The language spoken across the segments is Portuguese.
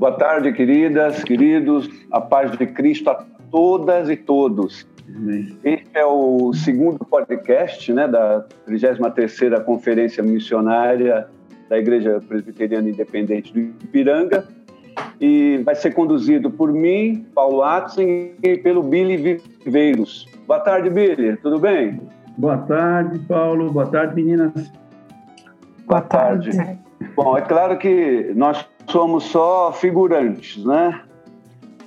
Boa tarde, queridas, queridos. A paz de Cristo a todas e todos. Este é o segundo podcast né, da 33ª Conferência Missionária da Igreja Presbiteriana Independente do Ipiranga e vai ser conduzido por mim, Paulo Atzen, e pelo Billy Viveiros. Boa tarde, Billy. Tudo bem? Boa tarde, Paulo. Boa tarde, meninas. Boa tarde. Bom, é claro que nós somos só figurantes, né?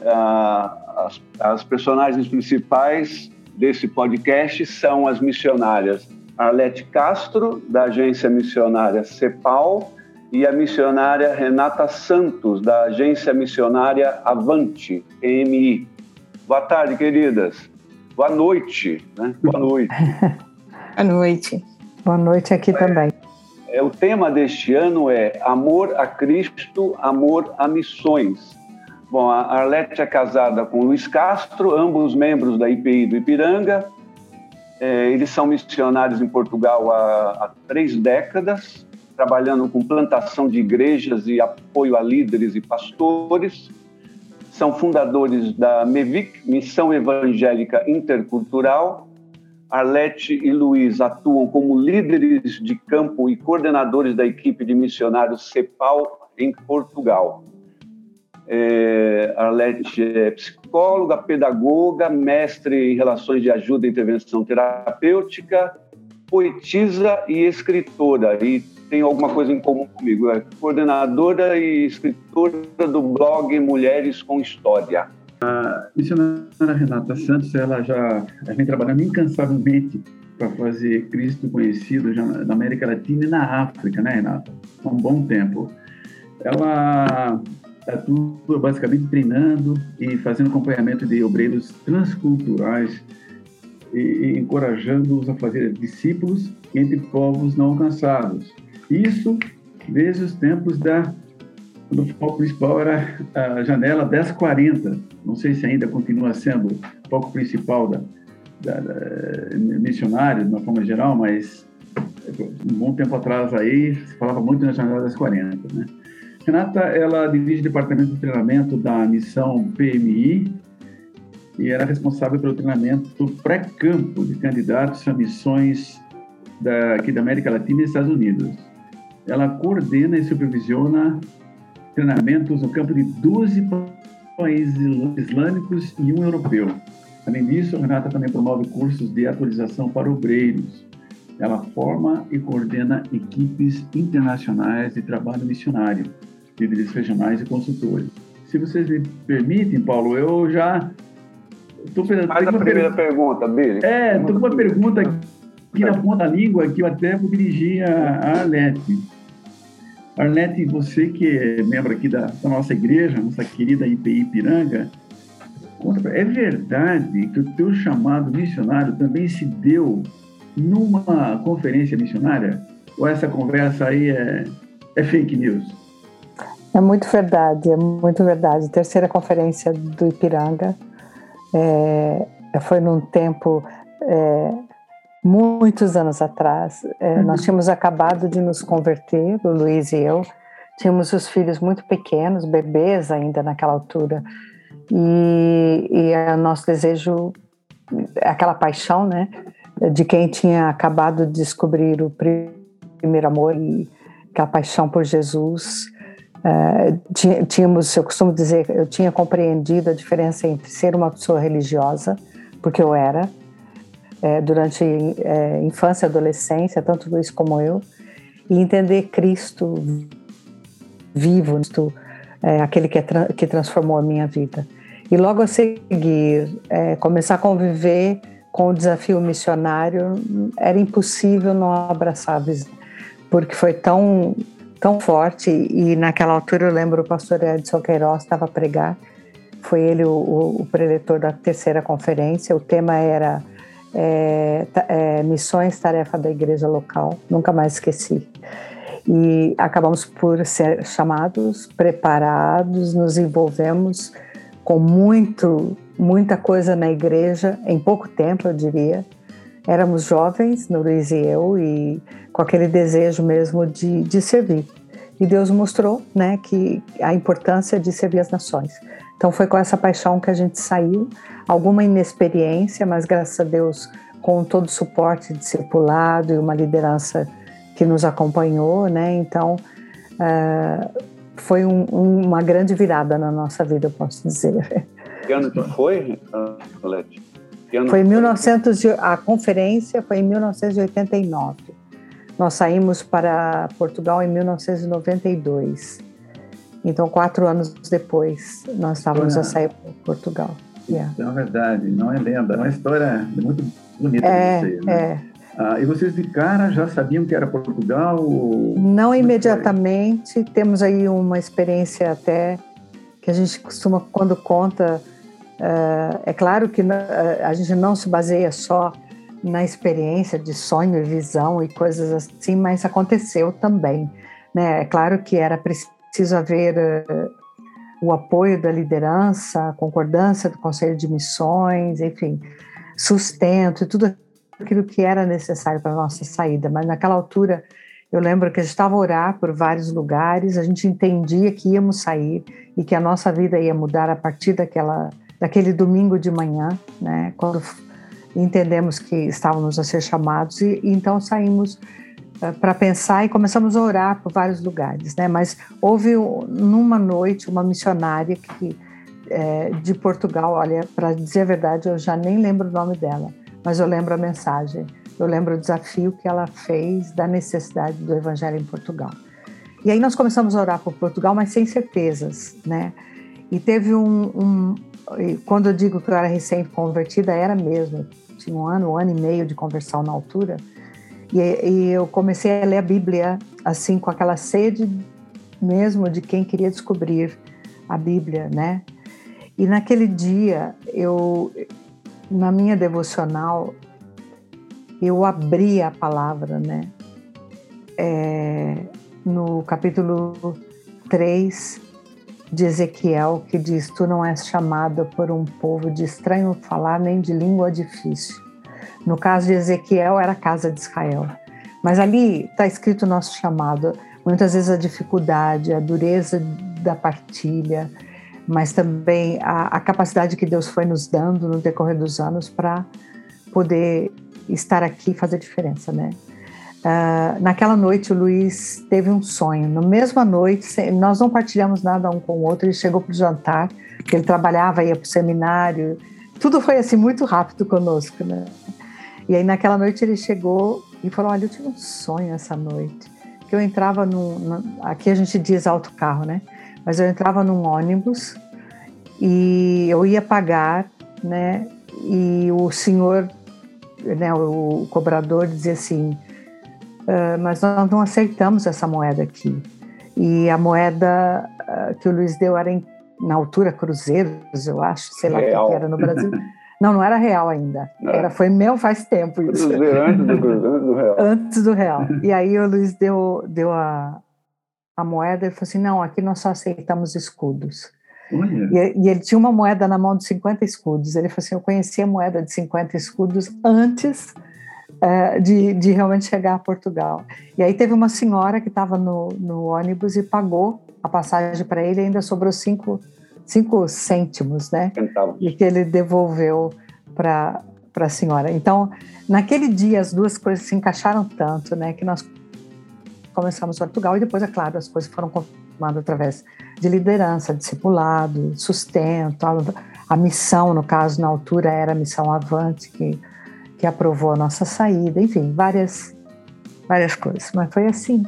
Ah, as, as personagens principais desse podcast são as missionárias Arlete Castro, da agência missionária CEPAL, e a missionária Renata Santos, da agência missionária Avante, EMI. Boa tarde, queridas. Boa noite. Né? Boa noite. Boa noite. Boa noite aqui é, também. É, o tema deste ano é Amor a Cristo, Amor a Missões. Bom, a Arlete é casada com Luiz Castro, ambos membros da IPI do Ipiranga. É, eles são missionários em Portugal há, há três décadas, trabalhando com plantação de igrejas e apoio a líderes e pastores. São fundadores da MEVIC, Missão Evangélica Intercultural. Arlete e Luiz atuam como líderes de campo e coordenadores da equipe de missionários CEPAL em Portugal. É, Arlete é psicóloga, pedagoga, mestre em relações de ajuda e intervenção terapêutica, poetisa e escritora. E tem alguma coisa em comum comigo, é coordenadora e escritora do blog Mulheres com História. A missionária Renata Santos, ela já vem trabalhando incansavelmente para fazer Cristo conhecido já na América Latina e na África, né, Renata? Há um bom tempo. Ela está tudo basicamente treinando e fazendo acompanhamento de obreiros transculturais e, e encorajando-os a fazer discípulos entre povos não alcançados. Isso desde os tempos da quando o foco principal era a janela 1040. Não sei se ainda continua sendo o foco principal da, da, da missionário, de uma forma geral, mas um bom tempo atrás aí se falava muito na janela 1040, né? Renata, ela dirige o departamento de treinamento da missão PMI e era responsável pelo treinamento pré-campo de candidatos a missões da, aqui da América Latina e Estados Unidos. Ela coordena e supervisiona treinamentos no campo de 12 países islâmicos e um europeu. Além disso, a Renata também promove cursos de atualização para obreiros. Ela forma e coordena equipes internacionais de trabalho missionário líderes regionais e consultores. Se vocês me permitem, Paulo, eu já estou Faz a primeira per... pergunta, Billy. É, estou com uma pergunta aqui na ponta da língua que eu até vou dirigir a Arlete. Arlete, você que é membro aqui da, da nossa igreja, nossa querida IPI Piranga, é verdade que o teu chamado missionário também se deu numa conferência missionária? Ou essa conversa aí é, é fake news? É muito verdade, é muito verdade. Terceira conferência do Ipiranga é, foi num tempo é, muitos anos atrás. É, uhum. Nós tínhamos acabado de nos converter, o Luiz e eu. Tínhamos os filhos muito pequenos, bebês ainda naquela altura. E, e o nosso desejo, aquela paixão, né, de quem tinha acabado de descobrir o primeiro amor e aquela paixão por Jesus Uh, tínhamos, eu costumo dizer, eu tinha compreendido a diferença entre ser uma pessoa religiosa, porque eu era, é, durante é, infância e adolescência, tanto Luiz como eu, e entender Cristo vivo, é, aquele que, é, que transformou a minha vida. E logo a seguir, é, começar a conviver com o desafio missionário, era impossível não abraçar a visão, porque foi tão tão forte. E naquela altura eu lembro o pastor Edson Queiroz estava a pregar, foi ele o, o, preletor da terceira conferência. O tema era é, é, Missões, Tarefa da Igreja Local, nunca mais esqueci. E acabamos por ser chamados, preparados, nos envolvemos com muito, muita coisa na igreja, em pouco tempo, eu diria. Éramos jovens, Luiz e eu, e com aquele desejo mesmo de, de servir. E Deus mostrou, né, que a importância de servir as nações. Então foi com essa paixão que a gente saiu, alguma inexperiência, mas graças a Deus com todo o suporte discipulado e uma liderança que nos acompanhou, né? Então uh, foi um, uma grande virada na nossa vida, eu posso dizer. Que ano que foi, Colete? Foi em 1900, a conferência foi em 1989. Nós saímos para Portugal em 1992. Então, quatro anos depois, nós estávamos a sair para Portugal. Yeah. É verdade, não é lenda, é uma história muito bonita é, de vocês. Né? É. Ah, e vocês de cara já sabiam que era Portugal? Ou... Não imediatamente. Foi? Temos aí uma experiência até que a gente costuma, quando conta, uh, é claro que uh, a gente não se baseia só na experiência de sonho e visão e coisas assim, mas aconteceu também. Né? É claro que era preciso haver uh, o apoio da liderança, a concordância do Conselho de Missões, enfim, sustento e tudo aquilo que era necessário para a nossa saída. Mas naquela altura, eu lembro que a gente estava a orar por vários lugares, a gente entendia que íamos sair e que a nossa vida ia mudar a partir daquela, daquele domingo de manhã, né? Quando entendemos que estávamos a ser chamados e, e então saímos uh, para pensar e começamos a orar por vários lugares, né? Mas houve numa noite uma missionária que é, de Portugal, olha, para dizer a verdade, eu já nem lembro o nome dela mas eu lembro a mensagem, eu lembro o desafio que ela fez da necessidade do evangelho em Portugal. E aí nós começamos a orar por Portugal, mas sem certezas, né? E teve um, um quando eu digo que eu era recém-convertida, era mesmo, tinha um ano, um ano e meio de conversão na altura, e, e eu comecei a ler a Bíblia assim com aquela sede mesmo de quem queria descobrir a Bíblia, né? E naquele dia eu na minha devocional, eu abri a palavra, né? É, no capítulo 3 de Ezequiel, que diz: Tu não és chamada por um povo de estranho falar, nem de língua difícil. No caso de Ezequiel, era a casa de Israel. Mas ali está escrito o nosso chamado. Muitas vezes a dificuldade, a dureza da partilha, mas também a, a capacidade que Deus foi nos dando no decorrer dos anos para poder estar aqui e fazer diferença, né? Uh, naquela noite o Luiz teve um sonho. Na mesma noite, nós não partilhamos nada um com o outro. Ele chegou para o jantar, porque ele trabalhava, ia para o seminário. Tudo foi assim muito rápido conosco, né? E aí naquela noite ele chegou e falou: Olha, eu tive um sonho essa noite. Que eu entrava num. aqui a gente diz autocarro, né? mas eu entrava num ônibus e eu ia pagar, né? E o senhor, né, o cobrador dizia assim: ah, mas nós não aceitamos essa moeda aqui. E a moeda uh, que o Luiz deu era em, na altura cruzeiros, eu acho, sei lá o que era no Brasil. Não, não era real ainda. Era, foi meu faz tempo isso. Antes do, do real. Antes do real. E aí o Luiz deu, deu a, a moeda, ele falou assim: não, aqui nós só aceitamos escudos. E, e, ele tinha uma moeda na mão de 50 escudos. Ele falou assim: eu conhecia a moeda de 50 escudos antes uh, de, de realmente chegar a Portugal. E aí teve uma senhora que estava no, no ônibus e pagou a passagem para ele, ainda sobrou cinco, cinco cêntimos, né? Centavos. E que ele devolveu para a senhora. Então, naquele dia, as duas coisas se encaixaram tanto, né? Que nós começamos Portugal e depois, é claro, as coisas foram confirmadas através de liderança, discipulado, sustento, a, a, missão, no caso, na altura era a missão Avante, que, que aprovou a nossa saída, enfim, várias, várias coisas. Mas foi assim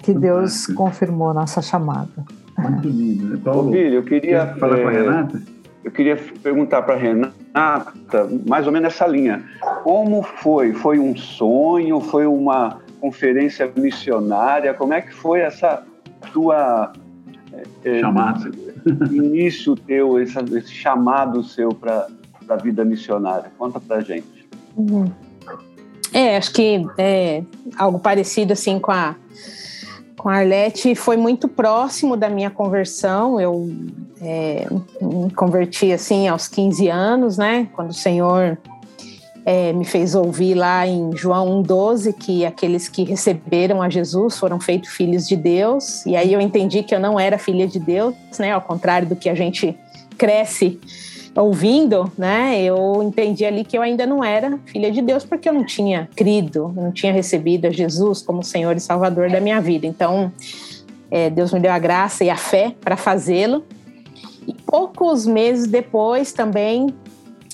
que Deus confirmou a nossa chamada. Muito lindo. Né? Paulo, Ô, eu queria... falar é, com a Renata? Eu queria perguntar para a Renata, mais ou menos essa linha. Como foi? Foi um sonho? Foi uma conferência missionária. Como é que foi essa tua é, chamado início teu, esse, esse chamado seu para a vida missionária? Conta para gente. É, acho que é algo parecido assim com a com a Arlete foi muito próximo da minha conversão. Eu é, me converti assim aos 15 anos, né? Quando o Senhor é, me fez ouvir lá em João 1,12 que aqueles que receberam a Jesus foram feitos filhos de Deus. E aí eu entendi que eu não era filha de Deus, né? Ao contrário do que a gente cresce ouvindo, né? Eu entendi ali que eu ainda não era filha de Deus porque eu não tinha crido, não tinha recebido a Jesus como Senhor e Salvador da minha vida. Então, é, Deus me deu a graça e a fé para fazê-lo. E poucos meses depois também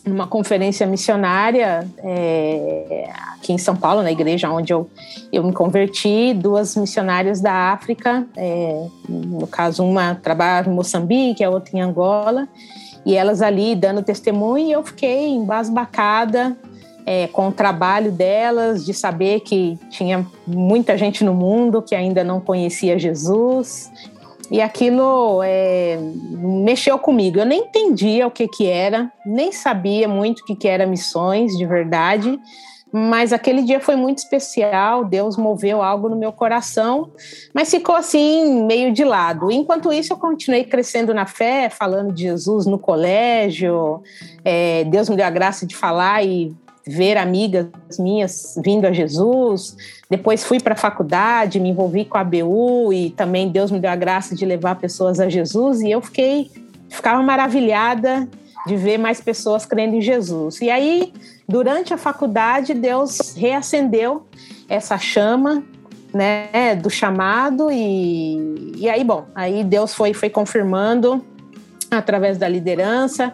numa conferência missionária é, aqui em São Paulo, na igreja onde eu, eu me converti, duas missionárias da África, é, no caso uma trabalhava em Moçambique, a outra em Angola, e elas ali dando testemunho, e eu fiquei embasbacada é, com o trabalho delas, de saber que tinha muita gente no mundo que ainda não conhecia Jesus, e aquilo é, mexeu comigo. Eu nem entendia o que, que era, nem sabia muito o que, que era missões de verdade, mas aquele dia foi muito especial. Deus moveu algo no meu coração, mas ficou assim, meio de lado. Enquanto isso, eu continuei crescendo na fé, falando de Jesus no colégio. É, Deus me deu a graça de falar e ver amigas minhas vindo a Jesus. Depois fui para a faculdade, me envolvi com a ABU e também Deus me deu a graça de levar pessoas a Jesus e eu fiquei ficava maravilhada de ver mais pessoas crendo em Jesus. E aí, durante a faculdade, Deus reacendeu essa chama, né, do chamado e, e aí, bom, aí Deus foi foi confirmando através da liderança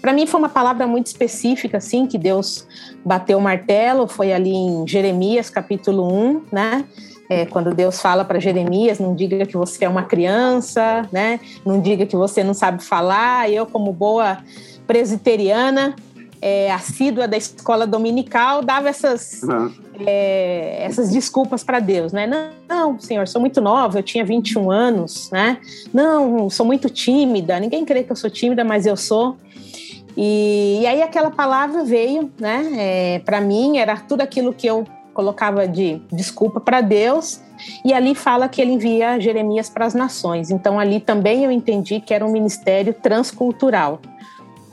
para mim foi uma palavra muito específica, assim, que Deus bateu o martelo, foi ali em Jeremias capítulo 1, né? É, quando Deus fala para Jeremias, não diga que você é uma criança, né? Não diga que você não sabe falar. Eu, como boa presbiteriana, é, assídua da escola dominical, dava essas, uhum. é, essas desculpas para Deus, né? Não, não, senhor, sou muito nova, eu tinha 21 anos, né? Não, sou muito tímida, ninguém crê que eu sou tímida, mas eu sou. E, e aí aquela palavra veio, né? É, para mim era tudo aquilo que eu colocava de desculpa para Deus. E ali fala que ele envia Jeremias para as nações. Então ali também eu entendi que era um ministério transcultural.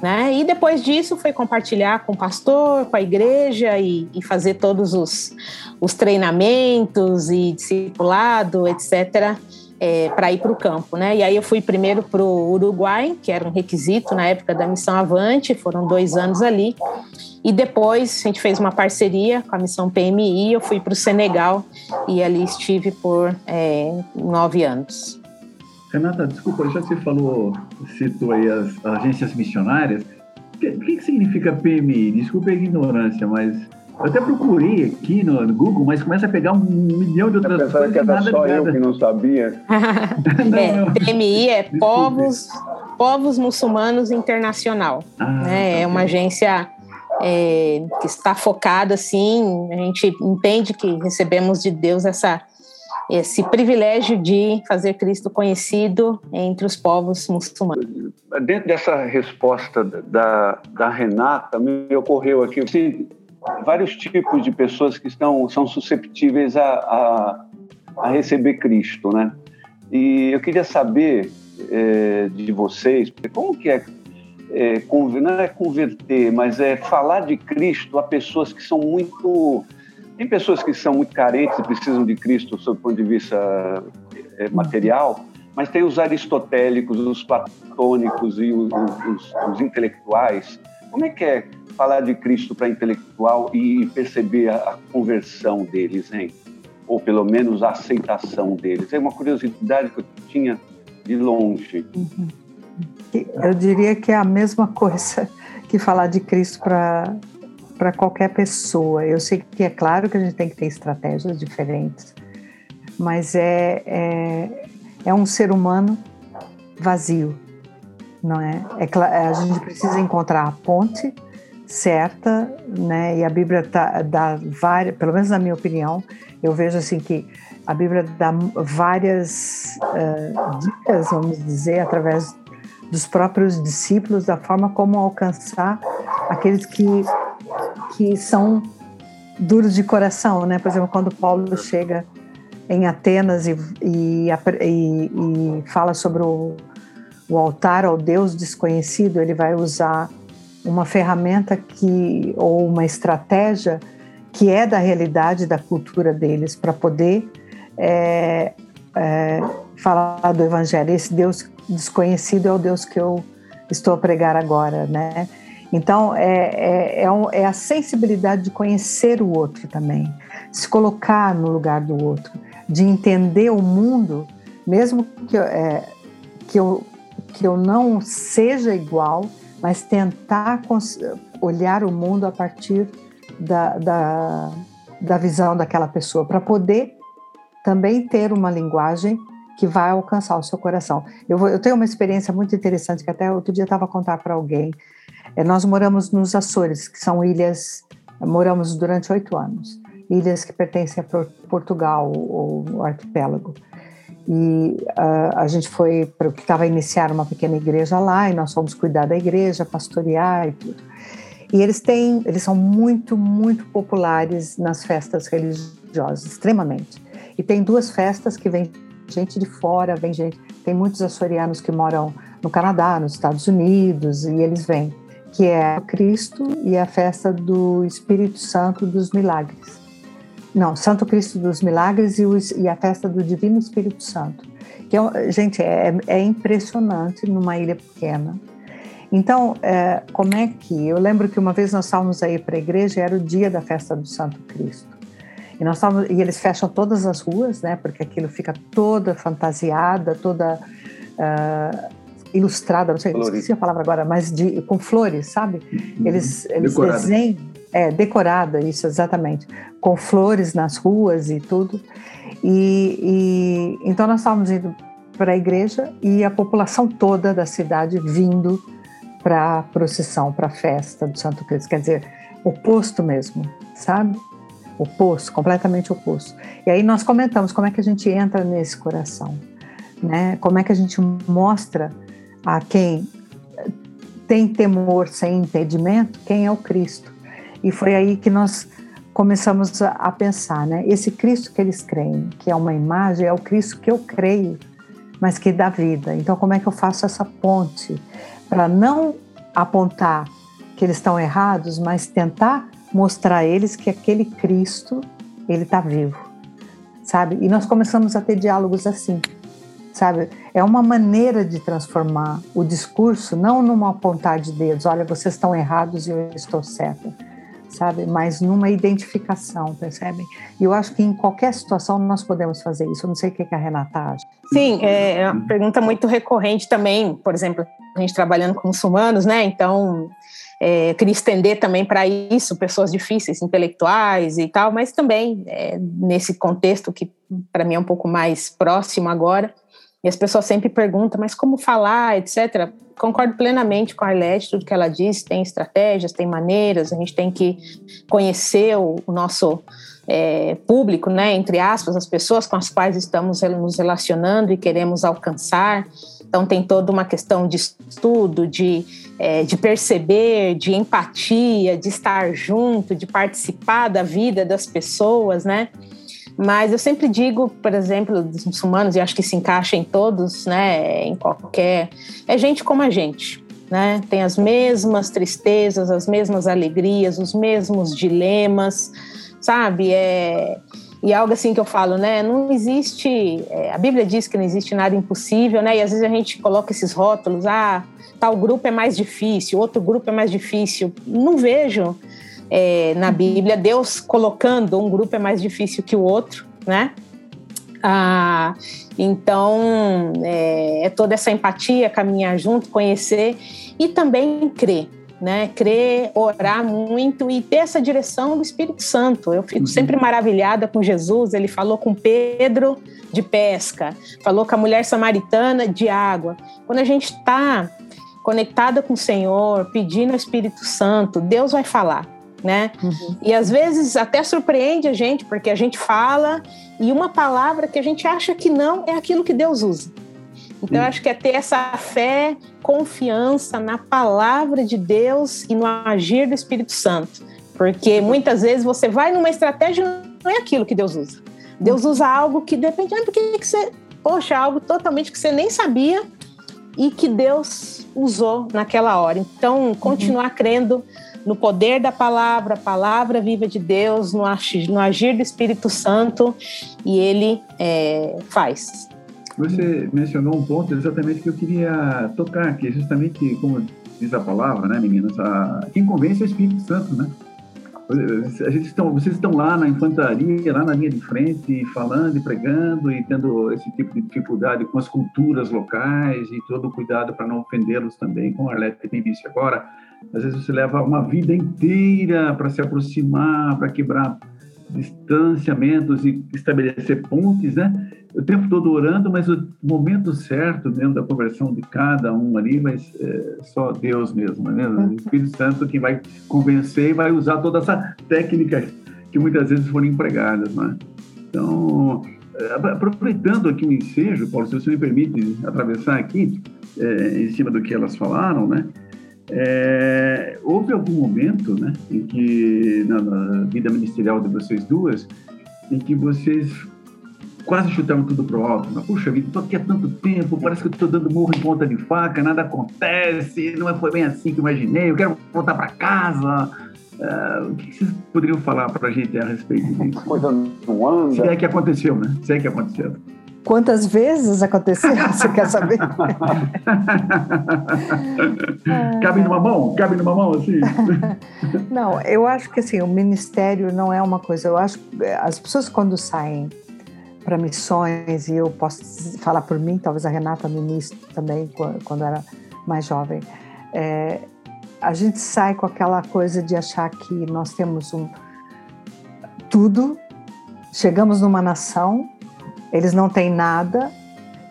Né? E depois disso foi compartilhar com o pastor, com a igreja e, e fazer todos os, os treinamentos e discipulado, etc é, para ir para o campo, né? E aí eu fui primeiro para o Uruguai, que era um requisito na época da missão Avante, foram dois anos ali. E depois a gente fez uma parceria com a missão PMI, eu fui para o Senegal e ali estive por é, nove anos. Renata, desculpa, já você falou, citou aí as agências missionárias. O que, que significa PMI? Desculpa a ignorância, mas eu até procurei aqui no, Google, mas começa a pegar um milhão de outras coisas. que era só eu que não sabia. não, é, PMI é Povos, Povos Muçulmanos Internacional. Ah, né? Tá é uma agência é, que está focada, assim, a gente entende que recebemos de Deus essa, esse privilégio de fazer Cristo conhecido entre os povos muçulmanos. Dentro dessa resposta da, da Renata, me ocorreu aqui, assim, vários tipos de pessoas que estão, são susceptíveis a, a, a receber Cristo, né? E eu queria saber é, de vocês, como que é, é, não é converter, mas é falar de Cristo a pessoas que são muito... Tem pessoas que são muito carentes e precisam de Cristo sob o ponto de vista é, material, mas tem os aristotélicos, os platônicos e os, os, os intelectuais. Como é que é falar de Cristo para intelectual e perceber a, a, conversão deles, hein? Ou pelo menos a aceitação deles. É uma curiosidade que eu tinha de longe. Uhum. Eu diria que é a mesma coisa que falar de Cristo para para qualquer pessoa. Eu sei que é claro que a gente tem que ter estratégias diferentes, mas é, é, é um ser humano vazio, não é? é? A gente precisa encontrar a ponte certa, né? E a Bíblia tá, dá várias, pelo menos na minha opinião, eu vejo assim que a Bíblia dá várias uh, dicas, vamos dizer, através dos próprios discípulos, da forma como alcançar aqueles que, que são duros de coração, né? Por exemplo, quando Paulo chega em Atenas e, e, e, e fala sobre o, o altar ao Deus desconhecido, ele vai usar uma ferramenta que ou uma estratégia que é da realidade da cultura deles para poder é, é, falar do evangelho. Esse Deus desconhecido é o Deus que eu estou a pregar agora, né? Então é, é, é, um, é a sensibilidade de conhecer o outro também, se colocar no lugar do outro, de entender o mundo, mesmo que, é, que, eu, que eu não seja igual, mas tentar olhar o mundo a partir da, da, da visão daquela pessoa, para poder também ter uma linguagem que vai alcançar o seu coração. Eu, vou, eu tenho uma experiência muito interessante que até outro dia estava a contar para alguém. É, nós moramos nos Açores, que são ilhas, moramos durante oito anos, ilhas que pertencem a Portugal, o arquipélago. E uh, a gente foi para o que estava a iniciar uma pequena igreja lá, e nós fomos cuidar da igreja, pastorear e tudo. E eles têm, eles são muito, muito populares nas festas religiosas, extremamente. E tem duas festas que vem gente de fora, vem gente, tem muitos açorianos que moram no Canadá, nos Estados Unidos, e eles vêm, que é Cristo e a festa do Espírito Santo dos Milagres. Não, Santo Cristo dos Milagres e, o, e a festa do Divino Espírito Santo. Que é, gente, é, é impressionante numa ilha pequena. Então, é, como é que. Eu lembro que uma vez nós estávamos aí para a igreja, era o dia da festa do Santo Cristo. E, nós estávamos, e eles fecham todas as ruas, né? Porque aquilo fica toda fantasiada, toda uh, ilustrada, não sei, esqueci a palavra agora, mas de, com flores, sabe? Uhum. Eles, eles desenham é, decorada, isso exatamente, com flores nas ruas e tudo. E, e então nós estávamos indo para a igreja e a população toda da cidade vindo para a procissão, para a festa do Santo Cristo. Quer dizer, oposto mesmo, sabe? Oposto, completamente oposto. E aí nós comentamos como é que a gente entra nesse coração, né? Como é que a gente mostra a quem tem temor sem entendimento quem é o Cristo. E foi aí que nós começamos a, pensar, né? Esse Cristo que eles creem, que é uma imagem, é o Cristo que eu creio, mas que dá vida. Então, como é que eu faço essa ponte para não apontar que eles estão errados, mas tentar mostrar a eles que aquele Cristo ele está vivo, sabe? E nós começamos a ter diálogos assim, sabe? É uma maneira de transformar o discurso, não numa apontar de dedos, olha, vocês estão errados e eu estou certa sabe? Mas numa identificação, percebem? E eu acho que em qualquer situação nós podemos fazer isso. Eu não sei o que a Renata acha. Sim, é, é uma pergunta muito recorrente também, por exemplo, a gente trabalhando com muçulmanos, né? Então, é, queria estender também para isso, pessoas difíceis, intelectuais e tal, mas também é, nesse contexto que para mim é um pouco mais próximo agora, e as pessoas sempre perguntam, mas como falar, etc. Concordo plenamente com a Arlete, tudo que ela disse, tem estratégias, tem maneiras, a gente tem que conhecer o, nosso é, público, né, entre aspas, as pessoas com as quais estamos nos relacionando e queremos alcançar. Então, tem toda uma questão de estudo, de, é, de perceber, de empatia, de estar junto, de participar da vida das pessoas, né? Mas eu sempre digo, por exemplo, dos muçulmanos, e acho que se encaixa em todos, né, em qualquer. É gente como a gente, né? Tem as mesmas tristezas, as mesmas alegrias, os mesmos dilemas, sabe? É. E algo assim que eu falo, né? Não existe. É, a Bíblia diz que não existe nada impossível, né? E às vezes a gente coloca esses rótulos, ah, tal grupo é mais difícil, outro grupo é mais difícil. Não vejo é, na Bíblia, Deus colocando um grupo é mais difícil que o outro, né? Ah, então, é, é, toda essa empatia, caminhar junto, conhecer e também crer, né? Crer, orar muito e ter essa direção do Espírito Santo. Eu fico uhum. sempre maravilhada com Jesus. Ele falou com Pedro de pesca, falou com a mulher samaritana de água. Quando a gente está conectada com o Senhor, pedindo ao Espírito Santo, Deus vai falar né? Uhum. E às vezes até surpreende a gente, porque a gente fala e uma palavra que a gente acha que não é aquilo que Deus usa. Então, eu acho que é ter essa fé, confiança na palavra de Deus e no agir do Espírito Santo. Porque muitas vezes você vai numa estratégia e não é aquilo que Deus usa. Deus usa algo que depende, ah, porque que você, poxa, algo totalmente que você nem sabia, e que Deus usou naquela hora. Então, continuar uhum. crendo no poder da palavra, a palavra viva de Deus, no agir, no agir do Espírito Santo, e ele é, faz. Você mencionou um ponto exatamente que eu queria tocar aqui, justamente como diz a palavra, né, meninas? A, quem convence é o Espírito Santo, né? A gente estão, vocês estão lá na infantaria, lá na linha de frente, falando e pregando e tendo esse tipo de dificuldade com as culturas locais e todo o cuidado para não ofendê-los também, como a Arlete tem visto agora. Às vezes você leva uma vida inteira para se aproximar, para quebrar distanciamentos e estabelecer pontes, né? o tempo todo orando, mas o momento certo mesmo da conversão de cada um ali, mas é só Deus mesmo, né? O Espírito Santo que vai convencer e vai usar toda essa técnica que muitas vezes foram empregadas, né? Então, é, aproveitando aqui o ensejo, Paulo, se você me permite atravessar aqui, é, em cima do que elas falaram, né? É, houve algum momento, né, em que na, na vida ministerial de vocês duas, em que vocês quase chutaram tudo pro alto. Mas, puxa vida, estou aqui há tanto tempo, parece que eu estou dando morro em ponta de faca, nada acontece, não foi bem assim que imaginei, eu quero voltar para casa. Uh, o que vocês poderiam falar para a gente a respeito disso? Coisa não anda. Se é que aconteceu, né? Se é que aconteceu. Quantas vezes aconteceu? Você quer saber? cabe numa mão? Cabe numa mão, assim? não, eu acho que assim, o ministério não é uma coisa. Eu acho que as pessoas quando saem para missões, e eu posso falar por mim, talvez a Renata no início também, quando era mais jovem, é, a gente sai com aquela coisa de achar que nós temos um tudo, chegamos numa nação, eles não têm nada,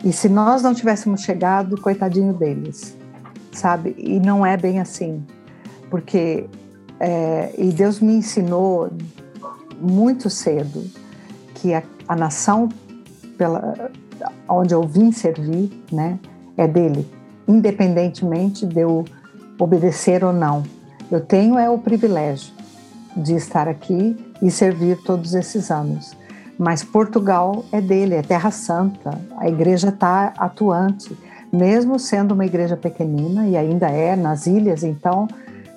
e se nós não tivéssemos chegado, coitadinho deles, sabe? E não é bem assim, porque é, e Deus me ensinou muito cedo que a, a nação pela onde eu vim servir, né, é dele, independentemente de eu obedecer ou não. Eu tenho é o privilégio de estar aqui e servir todos esses anos. Mas Portugal é dele, é Terra Santa. A igreja está atuante, mesmo sendo uma igreja pequenina e ainda é nas ilhas. Então,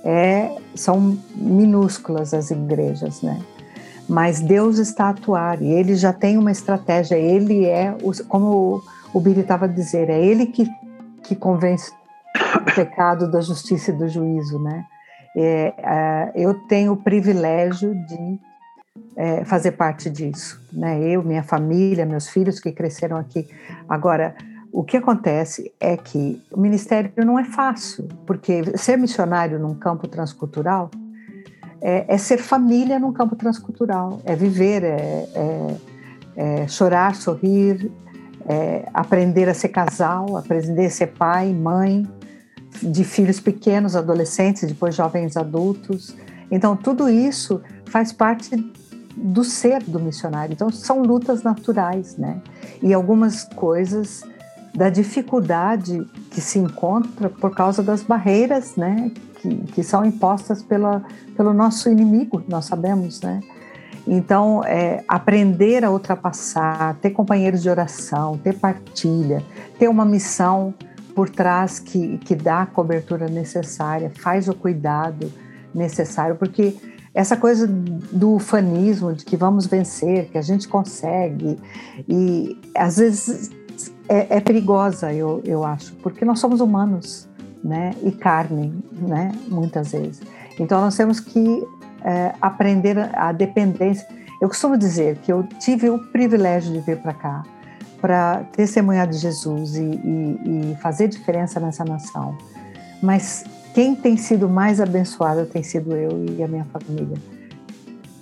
é, são minúsculas as igrejas, né? mas Deus está a atuar e ele já tem uma estratégia. Ele é, como o Billy estava dizer, é ele que, que convence o pecado da justiça e do juízo, né? É, é, eu tenho o privilégio de é, fazer parte disso, né? Eu, minha família, meus filhos que cresceram aqui. Agora, o que acontece é que o ministério não é fácil, porque ser missionário num campo transcultural é, é, ser família num campo transcultural, é viver, é, é, é chorar, sorrir, é aprender a ser casal, aprender a ser pai, mãe, de filhos pequenos, adolescentes, depois jovens adultos. Então, tudo isso faz parte do ser do missionário. Então, são lutas naturais, né? E algumas coisas da dificuldade que se encontra por causa das barreiras, né? Que, que são impostas pela, pelo nosso inimigo, nós sabemos, né? Então, é, aprender a ultrapassar, ter companheiros de oração, ter partilha, ter uma missão por trás que, que dá a cobertura necessária, faz o cuidado necessário, porque essa coisa do ufanismo, de que vamos vencer, que a gente consegue, e às vezes é, é perigosa, eu, eu acho, porque nós somos humanos, né? E carne, né? Muitas vezes. Então, nós temos que é, aprender a dependência. Eu costumo dizer que eu tive o privilégio de vir para cá para testemunhar de Jesus e, e, e, fazer diferença nessa nação. Mas quem tem sido mais abençoado tem sido eu e a minha família.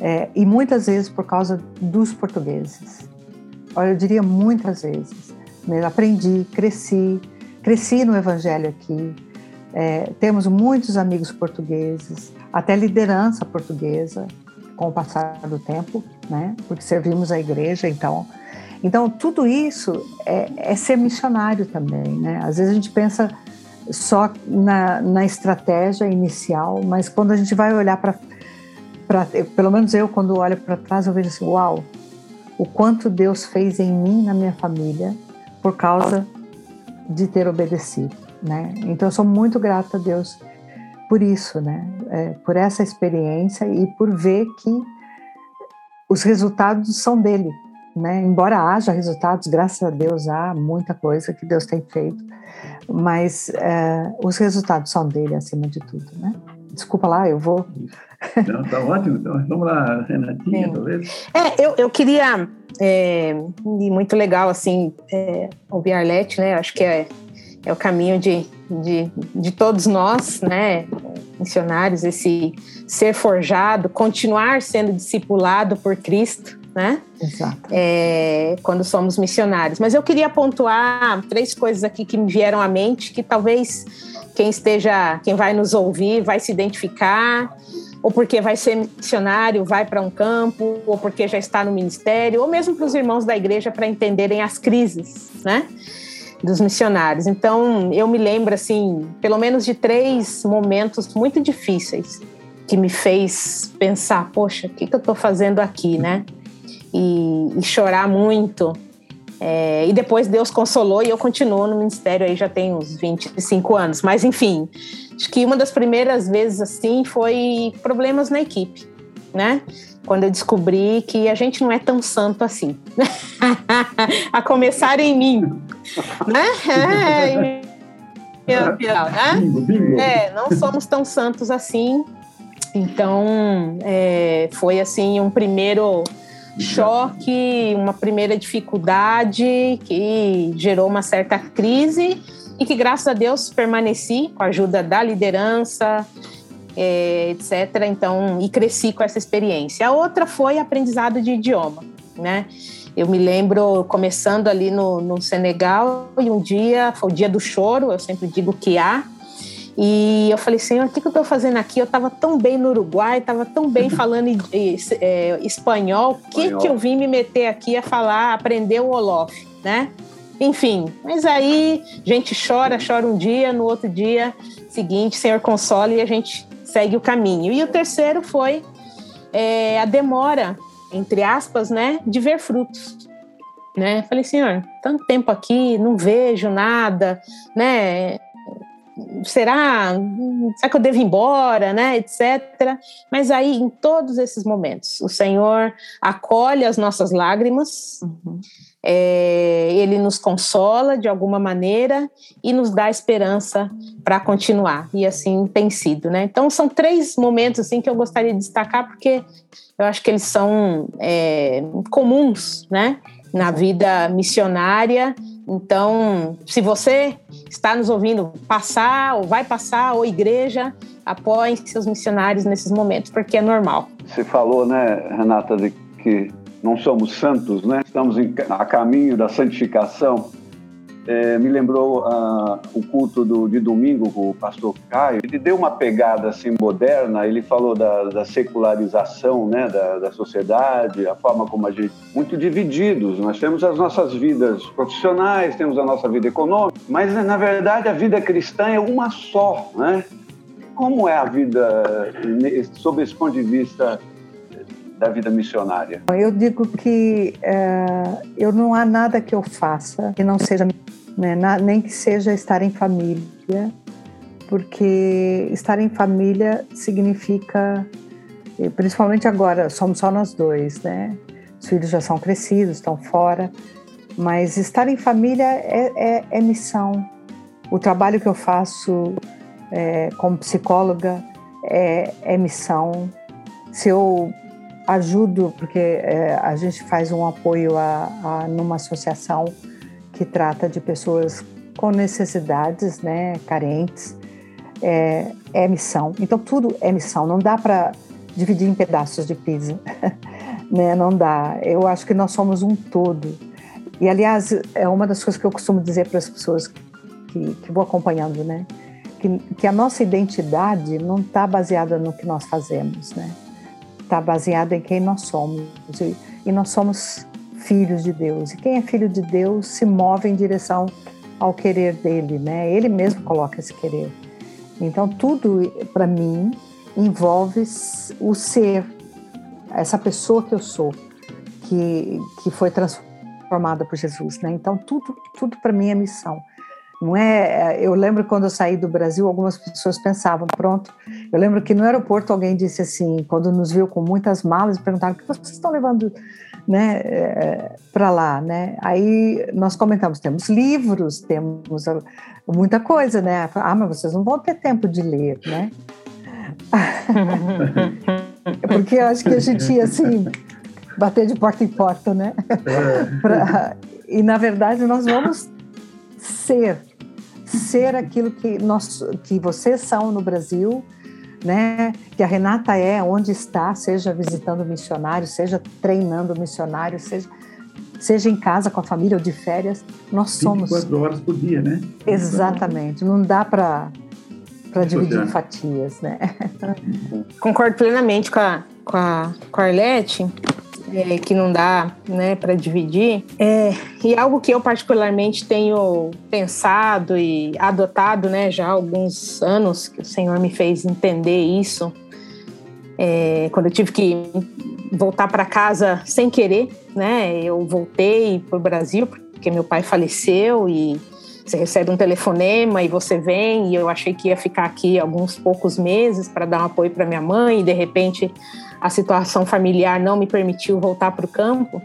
É, e muitas vezes por causa dos portugueses. Olha, eu diria muitas vezes. Aprendi, cresci, cresci no Evangelho aqui, é, temos muitos amigos portugueses, até liderança portuguesa, com o passar do tempo, né? Porque servimos a igreja, então. Então, tudo isso é, é ser missionário também, né? Às vezes a gente pensa só na, na estratégia inicial, mas quando a gente vai olhar para. Pelo menos eu, quando olho para trás, eu vejo assim: uau, o quanto Deus fez em mim, na minha família, por causa de ter obedecido, né? Então eu sou muito grata a Deus por isso, né? É, por essa experiência e por ver que os resultados são dele, né? Embora haja resultados, graças a Deus há muita coisa que Deus tem feito, mas é, os resultados são dele acima de tudo, né? Desculpa lá, eu vou. Não, tá ótimo. Então, vamos lá, Renatinha, Sim. talvez. É, eu, eu queria é, e muito legal assim é, ouvir Arlete, né? Acho que é, é o caminho de, de, de todos nós, né? Missionários, esse ser forjado, continuar sendo discipulado por Cristo, né? Exato. É, quando somos missionários. Mas eu queria pontuar três coisas aqui que me vieram à mente que talvez quem esteja, quem vai nos ouvir, vai se identificar ou porque vai ser missionário, vai para um campo, ou porque já está no ministério, ou mesmo para os irmãos da igreja para entenderem as crises, né? Dos missionários. Então, eu me lembro, assim, pelo menos de três momentos muito difíceis que me fez pensar: poxa, o que, que eu estou fazendo aqui, né? E, e chorar muito. É, e depois Deus consolou e eu continuo no ministério aí já tem uns 25 anos. Mas, enfim, Acho que uma das primeiras vezes assim foi problemas na equipe, né? Quando eu descobri que a gente não é tão santo assim. a começar em mim, né? É, né? é, não somos tão santos assim. Então, é, foi assim um primeiro choque, uma primeira dificuldade que gerou uma certa crise e que graças a Deus permaneci com a ajuda da liderança, é, etc. Então, e cresci com essa experiência. A outra foi aprendizado de idioma, né? Eu me lembro começando ali no, no Senegal e um dia foi o dia do choro, eu sempre digo que há. E eu falei, Senhor, o que, que eu estou fazendo aqui? Eu estava tão bem no Uruguai, estava tão bem falando é, espanhol, o que, que eu vim me meter aqui a falar, aprender o Olof, né? Enfim, mas aí a gente chora, chora um dia, no outro dia seguinte, Senhor consola e a gente segue o caminho. E o terceiro foi é, a demora, entre aspas, né, de ver frutos. Né? Falei, Senhor, tanto tempo aqui, não vejo nada, né? Será, será que eu devo ir embora, né, etc. Mas aí, em todos esses momentos, o Senhor acolhe as nossas lágrimas, uhum é, ele nos consola de alguma maneira e nos dá esperança para continuar. E assim tem sido, né? Então são três momentos assim que eu gostaria de destacar porque eu acho que eles são é, comuns, né? Na vida missionária. Então, se você está nos ouvindo passar, ou vai passar, ou igreja, apoiem seus missionários nesses momentos, porque é normal. Você falou, né, Renata, de que não somos santos, né? estamos a caminho da santificação. É, me lembrou uh, o culto do, de domingo com o pastor Caio. Ele deu uma pegada assim moderna. Ele falou da, da secularização, né, da, da, sociedade, a forma como a gente muito divididos. Nós temos as nossas vidas profissionais, temos a nossa vida econômica, mas na verdade a vida cristã é uma só, né? Como é a vida sob esse ponto de vista da vida missionária? Eu digo que é, eu não há nada que eu faça que não seja, né, na, nem que seja estar em família, porque estar em família significa, principalmente agora, somos só nós dois, né? Os filhos já são crescidos, estão fora, mas estar em família é, é, é missão. O trabalho que eu faço é, como psicóloga é, é missão. Se eu ajudo, porque é, a gente faz um apoio a, a, numa associação que trata de pessoas com necessidades, né, carentes, é, é missão. Então tudo é missão. Não dá para dividir em pedaços de pizza, né? Não dá. Eu acho que nós somos um todo. E aliás é uma das coisas que eu costumo dizer para as pessoas que, que vou acompanhando, né? Que, que a nossa identidade não está baseada no que nós fazemos, né? Está baseado em quem nós somos. E, e nós somos filhos de Deus. E quem é filho de Deus se move em direção ao querer dele, né? Ele mesmo coloca esse querer. Então, tudo para mim envolve o ser, essa pessoa que eu sou, que, que foi transformada por Jesus, né? Então, tudo, tudo para mim é missão. Não é, eu lembro quando eu saí do Brasil, algumas pessoas pensavam, pronto. Eu lembro que no aeroporto alguém disse assim, quando nos viu com muitas malas, perguntaram: "O que vocês estão levando, né, é, para lá, né?" Aí nós comentamos: "Temos livros, temos muita coisa, né?" Ah, mas vocês não vão ter tempo de ler, né? Porque eu acho que a gente ia assim bater de porta em porta, né? É. pra, e na verdade nós vamos ser ser aquilo que nós que vocês são no Brasil, né? Que a Renata é onde está, seja visitando missionários, seja treinando missionários, seja seja em casa com a família ou de férias, nós somos 24 horas por dia, né? Exatamente. Não dá para para dividir em fatias, né? Concordo plenamente com a, com a, com a Arlete é, que não dá né, para dividir. É, e algo que eu particularmente tenho pensado e adotado né, já há alguns anos, que o Senhor me fez entender isso, é, quando eu tive que voltar para casa sem querer, né, eu voltei para o Brasil porque meu pai faleceu e você recebe um telefonema e você vem e eu achei que ia ficar aqui alguns poucos meses para dar um apoio para minha mãe e de repente a situação familiar não me permitiu voltar para o campo.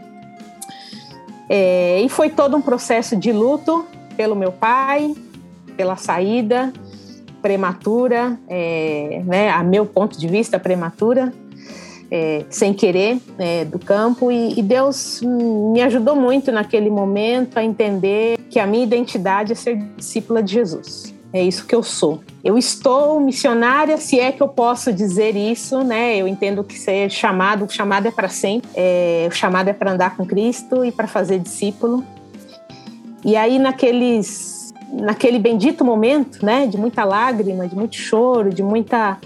É, e foi todo um processo de luto pelo meu pai, pela saída prematura, é, né, a meu ponto de vista prematura, é, sem querer, é, do campo. E, e Deus me ajudou muito naquele momento a entender que a minha identidade é ser discípula de Jesus. É isso que eu sou. Eu estou missionária, se é que eu posso dizer isso, né? Eu entendo que ser chamado, o chamado é para sempre. É, o chamado é para andar com Cristo e para fazer discípulo. E aí naqueles, naquele bendito momento, né? De muita lágrima, de muito choro, de muita,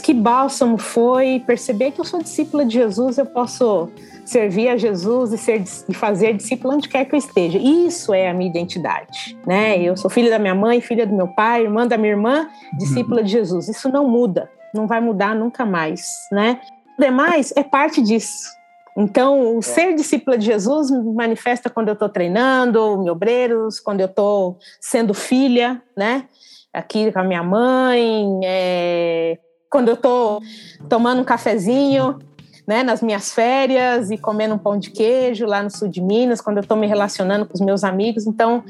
que bálsamo foi perceber que eu sou discípula de Jesus. Eu posso servir a Jesus e, ser, e fazer discípulo onde quer que eu esteja. Isso é a minha identidade, né? Eu sou filha da minha mãe, filha do meu pai, irmã da minha irmã, discípula de Jesus. Isso não muda, não vai mudar nunca mais, né? O demais é parte disso. Então, o é. ser discípula de Jesus me manifesta quando eu estou treinando, em obreiros, quando eu estou sendo filha, né? Aqui com a minha mãe, é... quando eu estou tomando um cafezinho, né, nas minhas férias e comendo um pão de queijo lá no sul de Minas, quando eu estou me relacionando com os meus amigos. Então,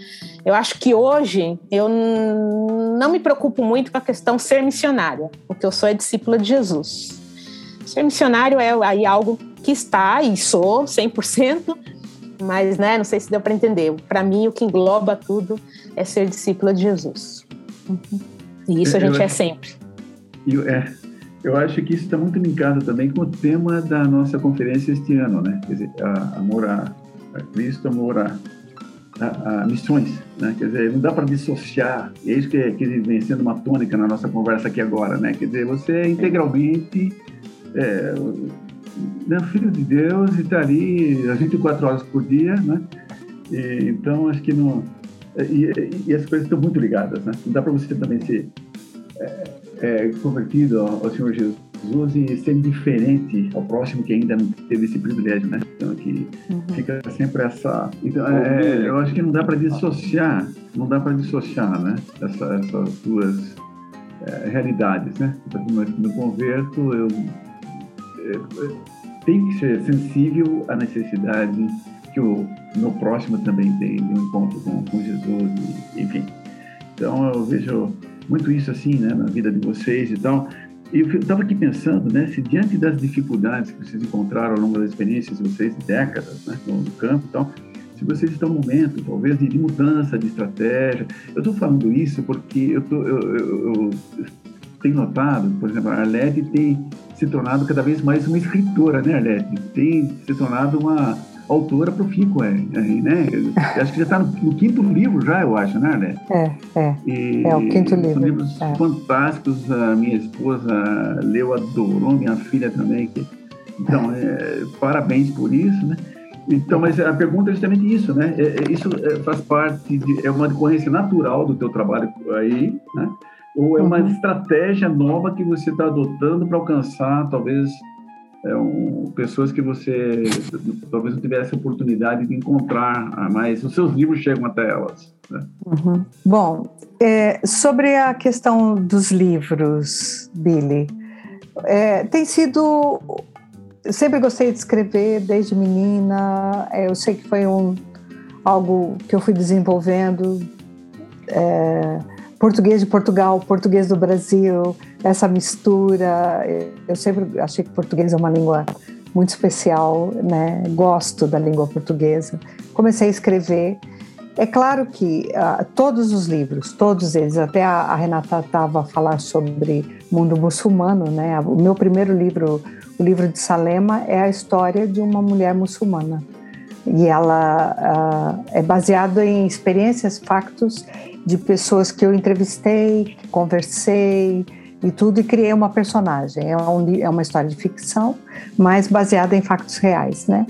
eu acho que hoje eu não me preocupo muito com a questão ser missionária, porque eu sou é discípula de Jesus. Ser missionário é aí algo que está e sou 100%, mas né, não sei se deu para entender. Para mim, o que engloba tudo é ser discípula de Jesus. Uhum. E isso a gente é sempre. Eu, é, eu acho que isso está muito linkado também com o tema da nossa conferência este ano, né? Quer dizer, a, amor a, a Cristo, amor a, a, a, missões, né? Quer dizer, não dá para dissociar. É isso que, que vem sendo uma tônica na nossa conversa aqui agora, né? Quer dizer, você é integralmente é, né, filho de Deus e está ali as 24 horas por dia, né? E, então, acho que não... E, e, as coisas estão muito ligadas, né? Não dá para você também ser... É, é, convertido ao, Senhor Jesus e ser diferente ao próximo que ainda não teve esse privilégio, né? Então aqui uhum. fica sempre essa. Então, é, eu acho que não dá para dissociar, não dá para dissociar, né? Essa, essas duas é, realidades, né? No converto, eu, eu tenho que ser sensível à necessidade que o meu próximo também tem de um encontro com, com Jesus, e, enfim. Então eu vejo muito isso assim, né, na vida de vocês e tal. E eu estava aqui pensando, né, se diante das dificuldades que vocês encontraram ao longo das experiências de vocês, de décadas, né, no campo e tal, se vocês estão no momento, talvez, de, de mudança de estratégia. Eu estou falando isso porque eu, tô, eu, eu, eu, tenho notado, por exemplo, a Arlete tem se tornado cada vez mais uma escritora, né, Arlete? Tem se tornado uma autora profícua, é, né? acho que já está no, no, quinto livro já, eu acho, né, Arlete? É, é. E é o quinto livro. São livros é. fantásticos. A minha esposa leu, adorou, minha filha também. Que, então, é, parabéns por isso, né? Então, mas a pergunta é justamente isso, né? É, é isso é, faz parte, de, é uma decorrência natural do teu trabalho aí, né? Ou é uma uhum. estratégia nova que você está adotando para alcançar, talvez, é um, pessoas que você talvez não tivesse oportunidade de encontrar, mas os seus livros chegam até elas. Né? Uhum. Bom, é, sobre a questão dos livros, Billy, é, tem sido. Sempre gostei de escrever desde menina. É, eu sei que foi um, algo que eu fui desenvolvendo. É, português de Portugal, português do Brasil, essa mistura. Eu sempre achei que português é uma língua muito especial, né? Gosto da língua portuguesa. Comecei a escrever. É claro que uh, todos os livros, todos eles, até a, a Renata estava a falar sobre mundo muçulmano, né? O meu primeiro livro, o livro de Salema, é a história de uma mulher muçulmana. E ela uh, é baseado em experiências, factos de pessoas que eu entrevistei, que conversei e tudo, e criei uma personagem. É, um, é uma história de ficção, mas baseada em factos reais, né?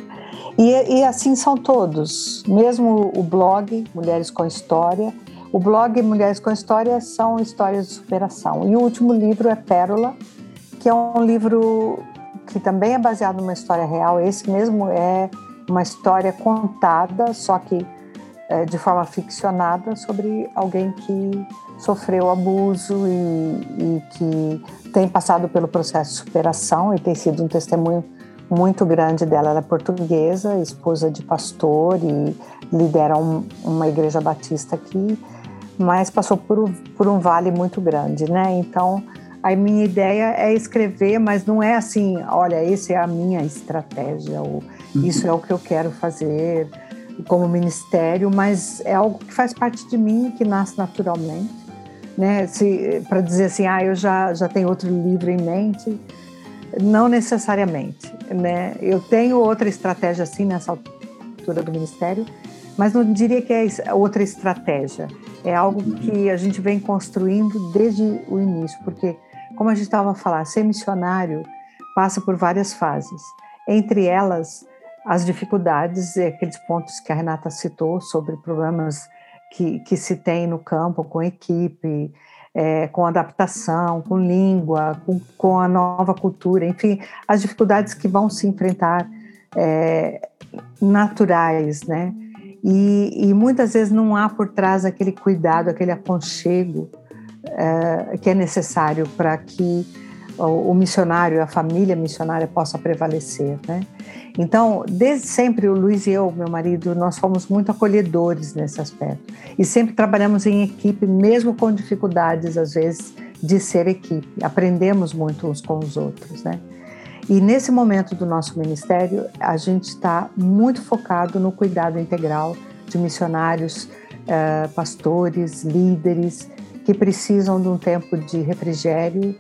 E, e assim são todos, mesmo o blog Mulheres com História. O blog Mulheres com História são histórias de superação. E o último livro é Pérola, que é um livro que também é baseado numa história real. Esse mesmo é uma história contada, só que de forma ficcionada sobre alguém que sofreu abuso e, e, que tem passado pelo processo de superação e tem sido um testemunho muito grande dela. Ela é portuguesa, esposa de pastor e lidera um, uma igreja batista aqui, mas passou por, por um vale muito grande, né? Então, a minha ideia é escrever, mas não é assim, olha, essa é a minha estratégia, ou uhum. isso é o que eu quero fazer como ministério, mas é algo que faz parte de mim, que nasce naturalmente, né? Se para dizer assim, ah, eu já já tenho outro livro em mente, não necessariamente, né? Eu tenho outra estratégia assim nessa altura do ministério, mas não diria que é outra estratégia. É algo uhum. que a gente vem construindo desde o início, porque como a gente estava a falar, ser missionário passa por várias fases. Entre elas, as dificuldades, aqueles pontos que a Renata citou sobre problemas que, que se tem no campo com equipe, é, com adaptação, com língua, com, com, a nova cultura, enfim, as dificuldades que vão se enfrentar é, naturais, né? E, e, muitas vezes não há por trás aquele cuidado, aquele aconchego é, que é necessário para que o, missionário, a família missionária possa prevalecer, né? Então, desde sempre, o Luiz e eu, meu marido, nós fomos muito acolhedores nesse aspecto. E sempre trabalhamos em equipe, mesmo com dificuldades, às vezes, de ser equipe. Aprendemos muito uns com os outros, né? E nesse momento do nosso ministério, a gente está muito focado no cuidado integral de missionários, eh, pastores, líderes, que precisam de um tempo de refrigério,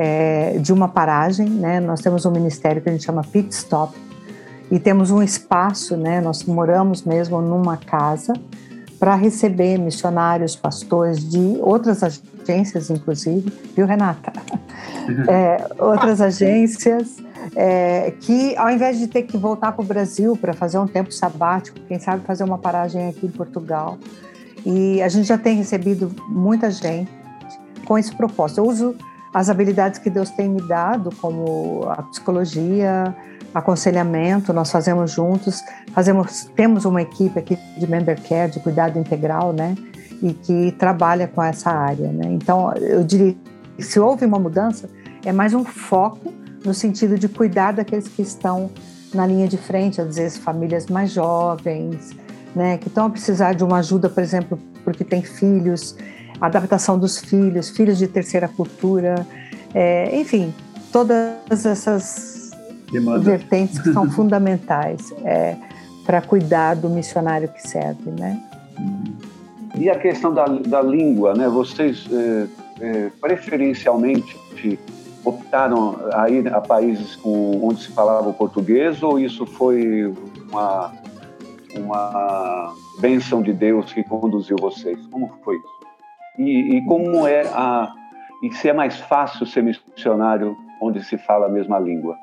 eh, de uma paragem. Né? Nós temos um ministério que a gente chama Pit Stop, e temos um espaço, né? Nós moramos mesmo numa casa para receber missionários, pastores de outras agências, inclusive, viu, Renata? É, outras agências é, que, ao invés de ter que voltar para o Brasil para fazer um tempo sabático, quem sabe fazer uma paragem aqui em Portugal. E a gente já tem recebido muita gente com esse propósito. Eu uso as habilidades que Deus tem me dado, como a psicologia, aconselhamento, nós fazemos juntos, fazemos, temos uma equipe aqui de member care, de cuidado integral, né, e que trabalha com essa área, né. Então, eu diria, se houve uma mudança, é mais um foco no sentido de cuidar daqueles que estão na linha de frente, às vezes famílias mais jovens, né, que estão a precisar de uma ajuda, por exemplo, porque tem filhos, adaptação dos filhos, filhos de terceira cultura, é, enfim, todas essas Demanda. vertentes que são fundamentais é, para cuidar do missionário que serve, né? E a questão da, da língua, né? Vocês é, é, preferencialmente optaram a ir a países com, onde se falava o português ou isso foi uma uma bênção de Deus que conduziu vocês? Como foi isso? E, e como é a e se é mais fácil ser missionário onde se fala a mesma língua?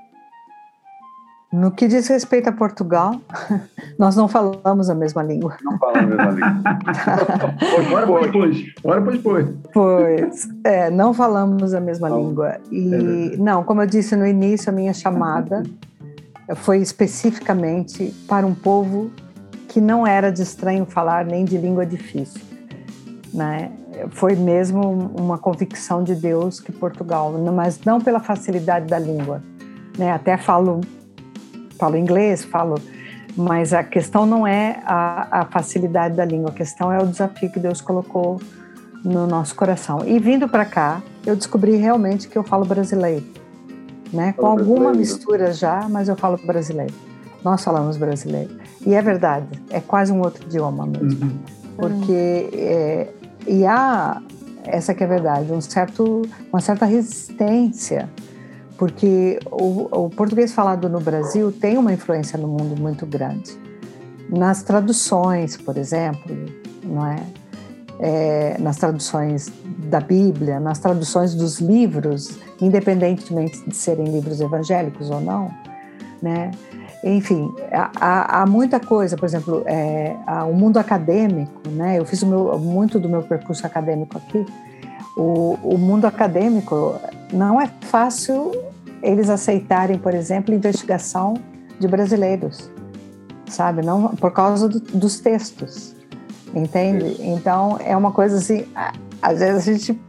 No que diz respeito a Portugal, nós não falamos a mesma língua. Não falamos a mesma língua. Bora, pois, pois. Bora, pois, pois. Pois, é, não falamos a mesma não. língua. E, é não, como eu disse no início, a minha chamada foi especificamente para um povo que não era de estranho falar nem de língua difícil. Né? Foi mesmo uma convicção de Deus que Portugal, mas não pela facilidade da língua. Né? Até falo, falo inglês, falo, mas a questão não é a, a facilidade da língua, a questão é o desafio que Deus colocou no nosso coração. E vindo para cá, eu descobri realmente que eu falo brasileiro né? Com alguma mistura já, mas eu falo brasileiro. Nós falamos brasileiro. E é verdade, é quase um outro idioma mesmo. Uhum. Porque é, e há essa que é a verdade, um certo, uma certa resistência, porque o, o português falado no Brasil tem uma influência no mundo muito grande. Nas traduções, por exemplo, não é? é, nas traduções da Bíblia, nas traduções dos livros, independentemente de serem livros evangélicos ou não, né? Enfim, há, há muita coisa, por exemplo, é, o mundo acadêmico, né? Eu fiz meu, muito do meu percurso acadêmico aqui. O, o mundo acadêmico não é fácil eles aceitarem, por exemplo, investigação de brasileiros, sabe? Não por causa do, dos textos entende? Então é uma coisa assim, às vezes a gente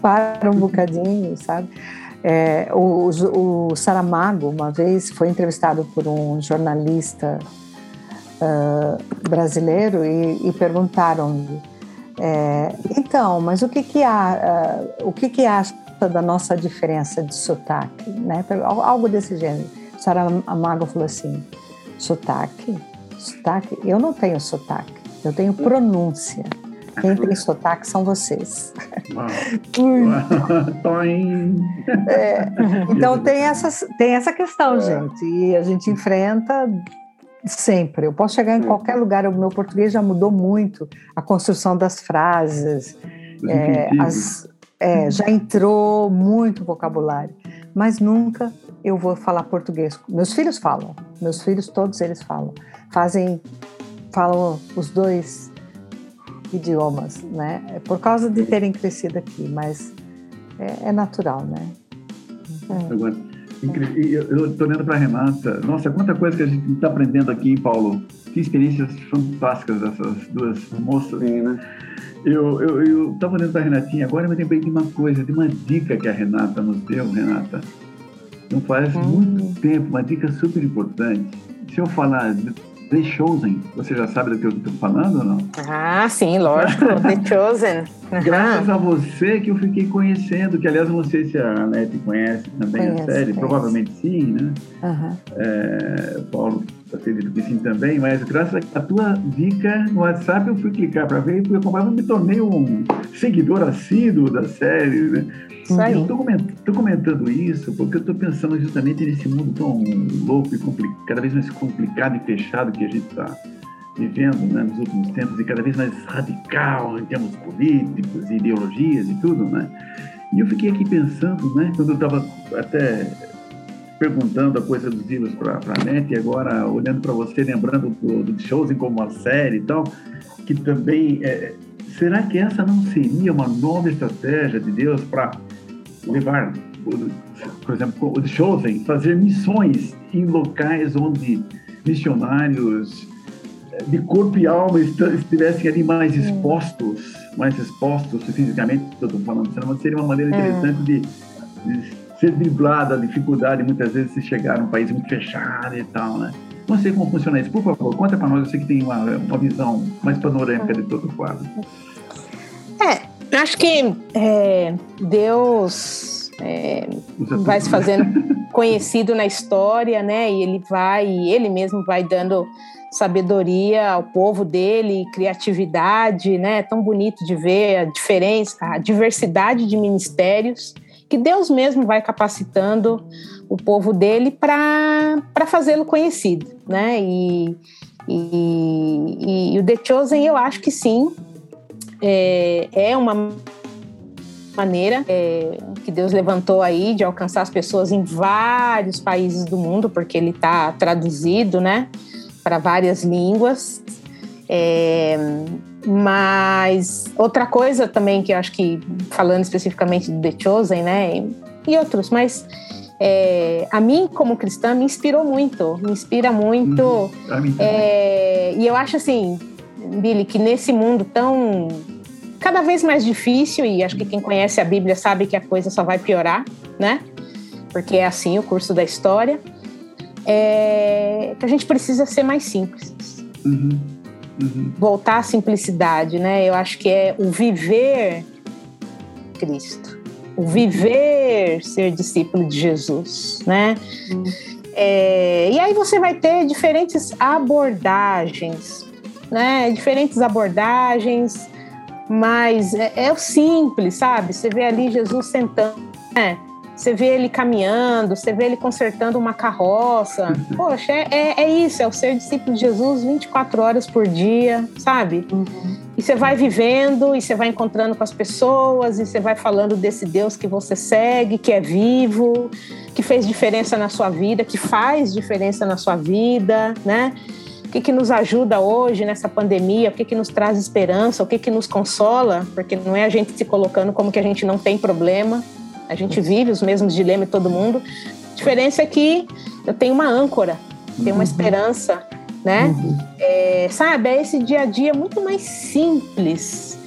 para um bocadinho, sabe? É, o, o, Saramago, uma vez, foi entrevistado por um jornalista uh, brasileiro e, e perguntaram-lhe: é, então, mas o que que há, uh, o que que acha da nossa diferença de sotaque, né? Algo desse gênero. Saramago falou assim: sotaque, sotaque, eu não tenho sotaque. Eu tenho pronúncia. Quem tem sotaque são vocês. é, então tem, essas, tem essa questão, é. gente. E a gente enfrenta sempre. Eu posso chegar em qualquer lugar, o meu português já mudou muito. A construção das frases, é, as, é, já entrou muito vocabulário. Mas nunca eu vou falar português. Meus filhos falam, meus filhos todos eles falam. Fazem falam os dois idiomas, né? É por causa de terem crescido aqui, mas é, é natural, né? É. Agora, eu estou olhando para a Renata. Nossa, quanta coisa que a gente está aprendendo aqui, em Paulo. Que experiências fantásticas dessas duas moças. Sim, né? Eu estava olhando para a Renatinha agora, eu me lembrei de uma coisa, de uma dica que a Renata nos deu, Renata. Não faz hum. muito tempo, uma dica super importante. Se eu falar The Chosen. Você já sabe do que eu estou falando ou não? Ah, sim, lógico. The Chosen. Graças a você que eu fiquei conhecendo, que aliás não sei se a Anete conhece também conheço, a série, conheço. provavelmente sim, né? Uhum. É, Paulo acredito que sim também, mas graças à tua dica no WhatsApp eu fui clicar para ver e eu me tornei um seguidor assíduo da série, né? Isso aí. Eu estou comentando, comentando, isso porque eu estou pensando justamente nesse mundo tão louco e cada vez mais complicado e fechado que a gente está vivendo né, nos últimos tempos e cada vez mais radical em termos políticos, ideologias e tudo, né? E eu fiquei aqui pensando, né, quando eu estava até perguntando a coisa dos livros para a NET e agora olhando para você, lembrando do, do Chosen como uma série e tal, que também é, será que essa não seria uma nova estratégia de Deus para levar, por exemplo, o Chosen, fazer missões em locais onde missionários de corpo e alma estivessem ali mais expostos, mais expostos fisicamente, eu estou falando, seria uma maneira interessante de, de ser driblada a dificuldade muitas vezes se chegar num país muito fechado e tal, né? Não sei como funciona isso. Por favor, conta para nós. Eu sei que tem uma, uma visão mais panorâmica de todo o quadro. É, acho que é, Deus é, vai se fazendo conhecido na história, né? E ele vai, ele mesmo vai dando sabedoria ao povo dele, criatividade, né? É tão bonito de ver a diferença, a diversidade de ministérios que Deus mesmo vai capacitando o povo dele para fazê-lo conhecido, né? E, e, e, o The Chosen, eu acho que sim, é, é uma maneira é, que Deus levantou aí de alcançar as pessoas em vários países do mundo, porque ele está traduzido, né, para várias línguas. É, mas outra coisa também que eu acho que, falando especificamente do The Chosen, né, e outros, mas é, a mim, como cristã, me inspirou muito, me inspira muito. Uhum. É, e eu acho assim, Billy, que nesse mundo tão cada vez mais difícil, e acho que quem conhece a Bíblia sabe que a coisa só vai piorar, né? Porque é assim o curso da história. É, que a gente precisa ser mais simples. Uhum. Uhum. Voltar à simplicidade, né? Eu acho que é o viver Cristo, o viver ser discípulo de Jesus, né? Uhum. É, e aí você vai ter diferentes abordagens, né? Diferentes abordagens, mas é, é o simples, sabe? Você vê ali Jesus sentando, né? Você vê ele caminhando, você vê ele consertando uma carroça. Poxa, é, é, é, isso, é o ser discípulo de Jesus 24 horas por dia, sabe? Uhum. E você vai vivendo, e você vai encontrando com as pessoas, e você vai falando desse Deus que você segue, que é vivo, que fez diferença na sua vida, que faz diferença na sua vida, né? O que, que nos ajuda hoje nessa pandemia? O que, que nos traz esperança? O que, que nos consola? Porque não é a gente se colocando como que a gente não tem problema, a gente vive os mesmos dilemas todo mundo. A diferença é que eu tenho uma âncora, tenho uma uhum. esperança, né? Uhum. É, sabe, é esse dia a dia muito mais simples.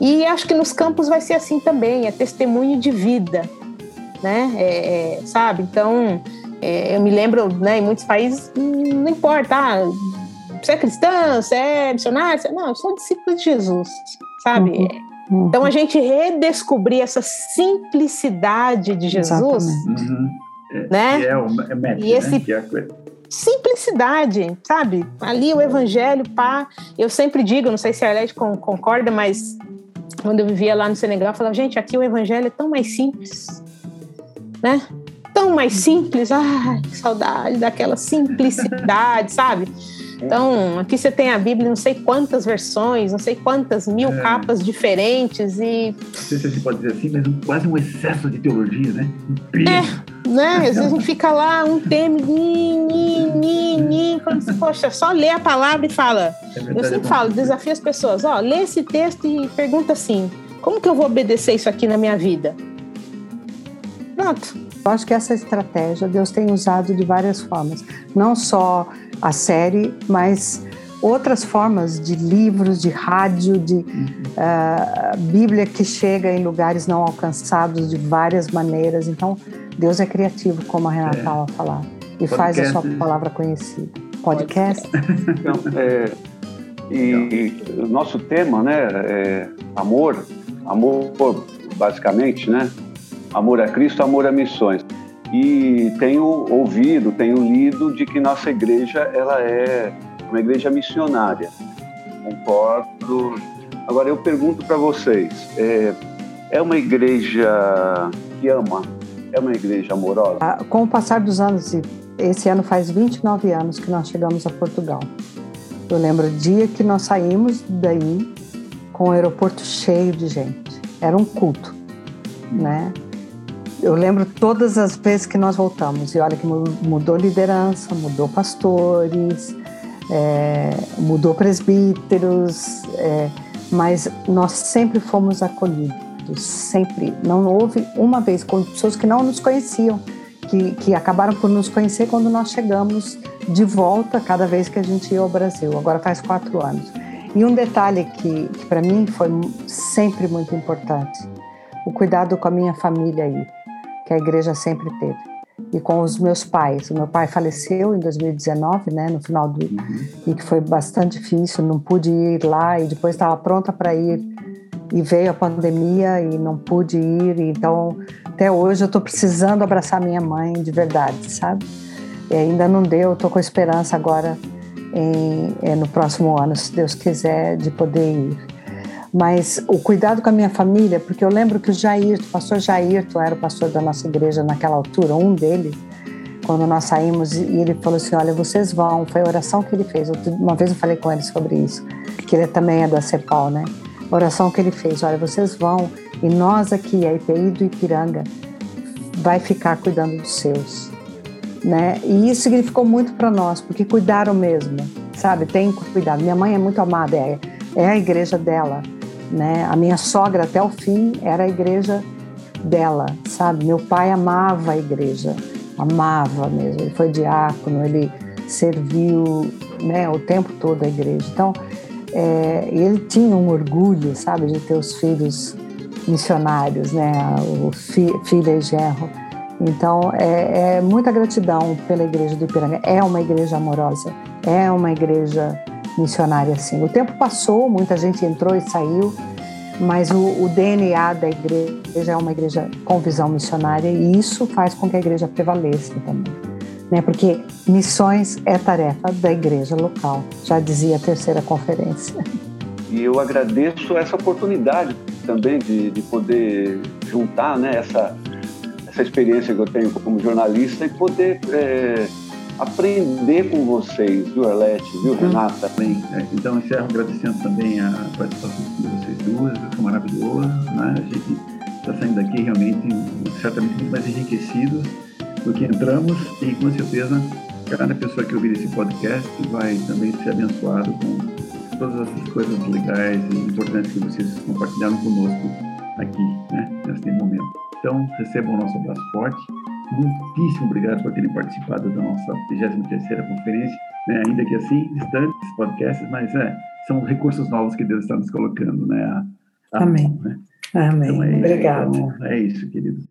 E acho que nos campos vai ser assim também, é testemunho de vida, né? É, é, sabe? Então, é, eu me lembro, né, em muitos países, não importa, ah, você é cristã, você é missionário, você... não, eu sou discípulo de Jesus, sabe? Uhum. Uhum. Então a gente redescobrir essa simplicidade de Jesus, uhum. né? Que é o é e né? é simplicidade, sabe? Ali o evangelho, pá. Eu sempre digo, não sei se a Arlete concorda, mas quando eu vivia lá no Senegal, eu falava, gente, aqui o evangelho é tão mais simples, né? Tão mais simples, ai, que saudade daquela simplicidade, sabe? Então, aqui você tem a Bíblia, não sei quantas versões, não sei quantas mil é. capas diferentes e... Não sei se você pode dizer assim, mas quase um excesso de teologia, né? É, né? Às vezes a gente fica lá, um tema, ni, ni, ni, ni, quando você, poxa, só lê a palavra e fala. É verdade, eu sempre é falo, desafio as pessoas, ó, lê esse texto e pergunta assim, como que eu vou obedecer isso aqui na minha vida? Pronto. Eu acho que essa estratégia Deus tem usado de várias formas, não só a série, mas outras formas de livros, de rádio, de uh, Bíblia que chega em lugares não alcançados de várias maneiras. Então, Deus é criativo, como a Renata estava é. falar, e Podcast. faz a sua palavra conhecida. Podcast. Então, é, e, e, o nosso tema, né, é amor, amor basicamente, né? Amor a Cristo, amor a missões. E tenho ouvido, tenho lido de que nossa igreja ela é uma igreja missionária. Concordo. Agora eu pergunto para vocês, é, é uma igreja que ama? É uma igreja amorosa? Ah, com o passar dos anos, esse ano faz 29 anos que nós chegamos a Portugal. Eu lembro o dia que nós saímos daí com o aeroporto cheio de gente. Era um culto, né? Eu lembro todas as vezes que nós voltamos, e olha que mudou liderança, mudou pastores, é, mudou presbíteros, é, mas nós sempre fomos acolhidos, sempre. Não houve uma vez com pessoas que não nos conheciam, que, que acabaram por nos conhecer quando nós chegamos de volta cada vez que a gente ia ao Brasil. Agora faz quatro anos. E um detalhe que, que para mim foi sempre muito importante: o cuidado com a minha família aí que a igreja sempre teve. E com os meus pais. O meu pai faleceu em 2019, né, no final do. Uhum. e que foi bastante difícil, não pude ir lá e depois estava pronta para ir. E veio a pandemia e não pude ir. Então, até hoje eu estou precisando abraçar minha mãe de verdade, sabe? E ainda não deu, estou com esperança agora em, é, no próximo ano, se Deus quiser, de poder ir. Mas o cuidado com a minha família, porque eu lembro que o Jair, o pastor Jairto era o pastor da nossa igreja naquela altura, um deles, quando nós saímos, e ele falou assim: Olha, vocês vão. Foi a oração que ele fez. Uma vez eu falei com ele sobre isso, que ele também é da CEPAL, né? oração que ele fez: olha, vocês vão e nós aqui, a IPI do Ipiranga, vai ficar cuidando dos seus. Né? E isso significou muito para nós, porque cuidaram mesmo, sabe? Tem cuidado. Minha mãe é muito amada, é, é a igreja dela, né? A minha sogra até o fim era a igreja dela, sabe? Meu pai amava a igreja, amava mesmo. Ele foi diácono, ele serviu, né, o tempo todo a igreja. Então, é, ele tinha um orgulho, sabe, de ter os filhos missionários, né, o fi, filho e genro. Então, é, é muita gratidão pela igreja do Ipiranga. É uma igreja amorosa, é uma igreja missionária, sim. O tempo passou, muita gente entrou e saiu, mas o, o, DNA da igreja é uma igreja com visão missionária e isso faz com que a igreja prevaleça também. Né? Porque missões é tarefa da igreja local, já dizia a terceira conferência. E eu agradeço essa oportunidade também de, de poder juntar né, essa, essa experiência que eu tenho como jornalista e poder é, aprender com vocês, viu, Arlete, viu. Renata? Bem, é, então encerro agradecendo também a participação de vocês duas, foi maravilhoso, né? A gente está saindo daqui realmente, certamente muito mais enriquecidos do que entramos e com certeza cada pessoa que ouvir esse podcast vai também ser abençoado com todas essas coisas legais e importantes que vocês compartilharam conosco aqui, né, nesse momento. Então, recebam o nosso abraço forte Muitíssimo obrigado por terem participado da nossa 23ª conferência, né? ainda que assim, distantes podcasts, mas é, são recursos novos que Deus está nos colocando, né? A, a Amém. Né? Amém. Então é Obrigado. Então, é isso, querido.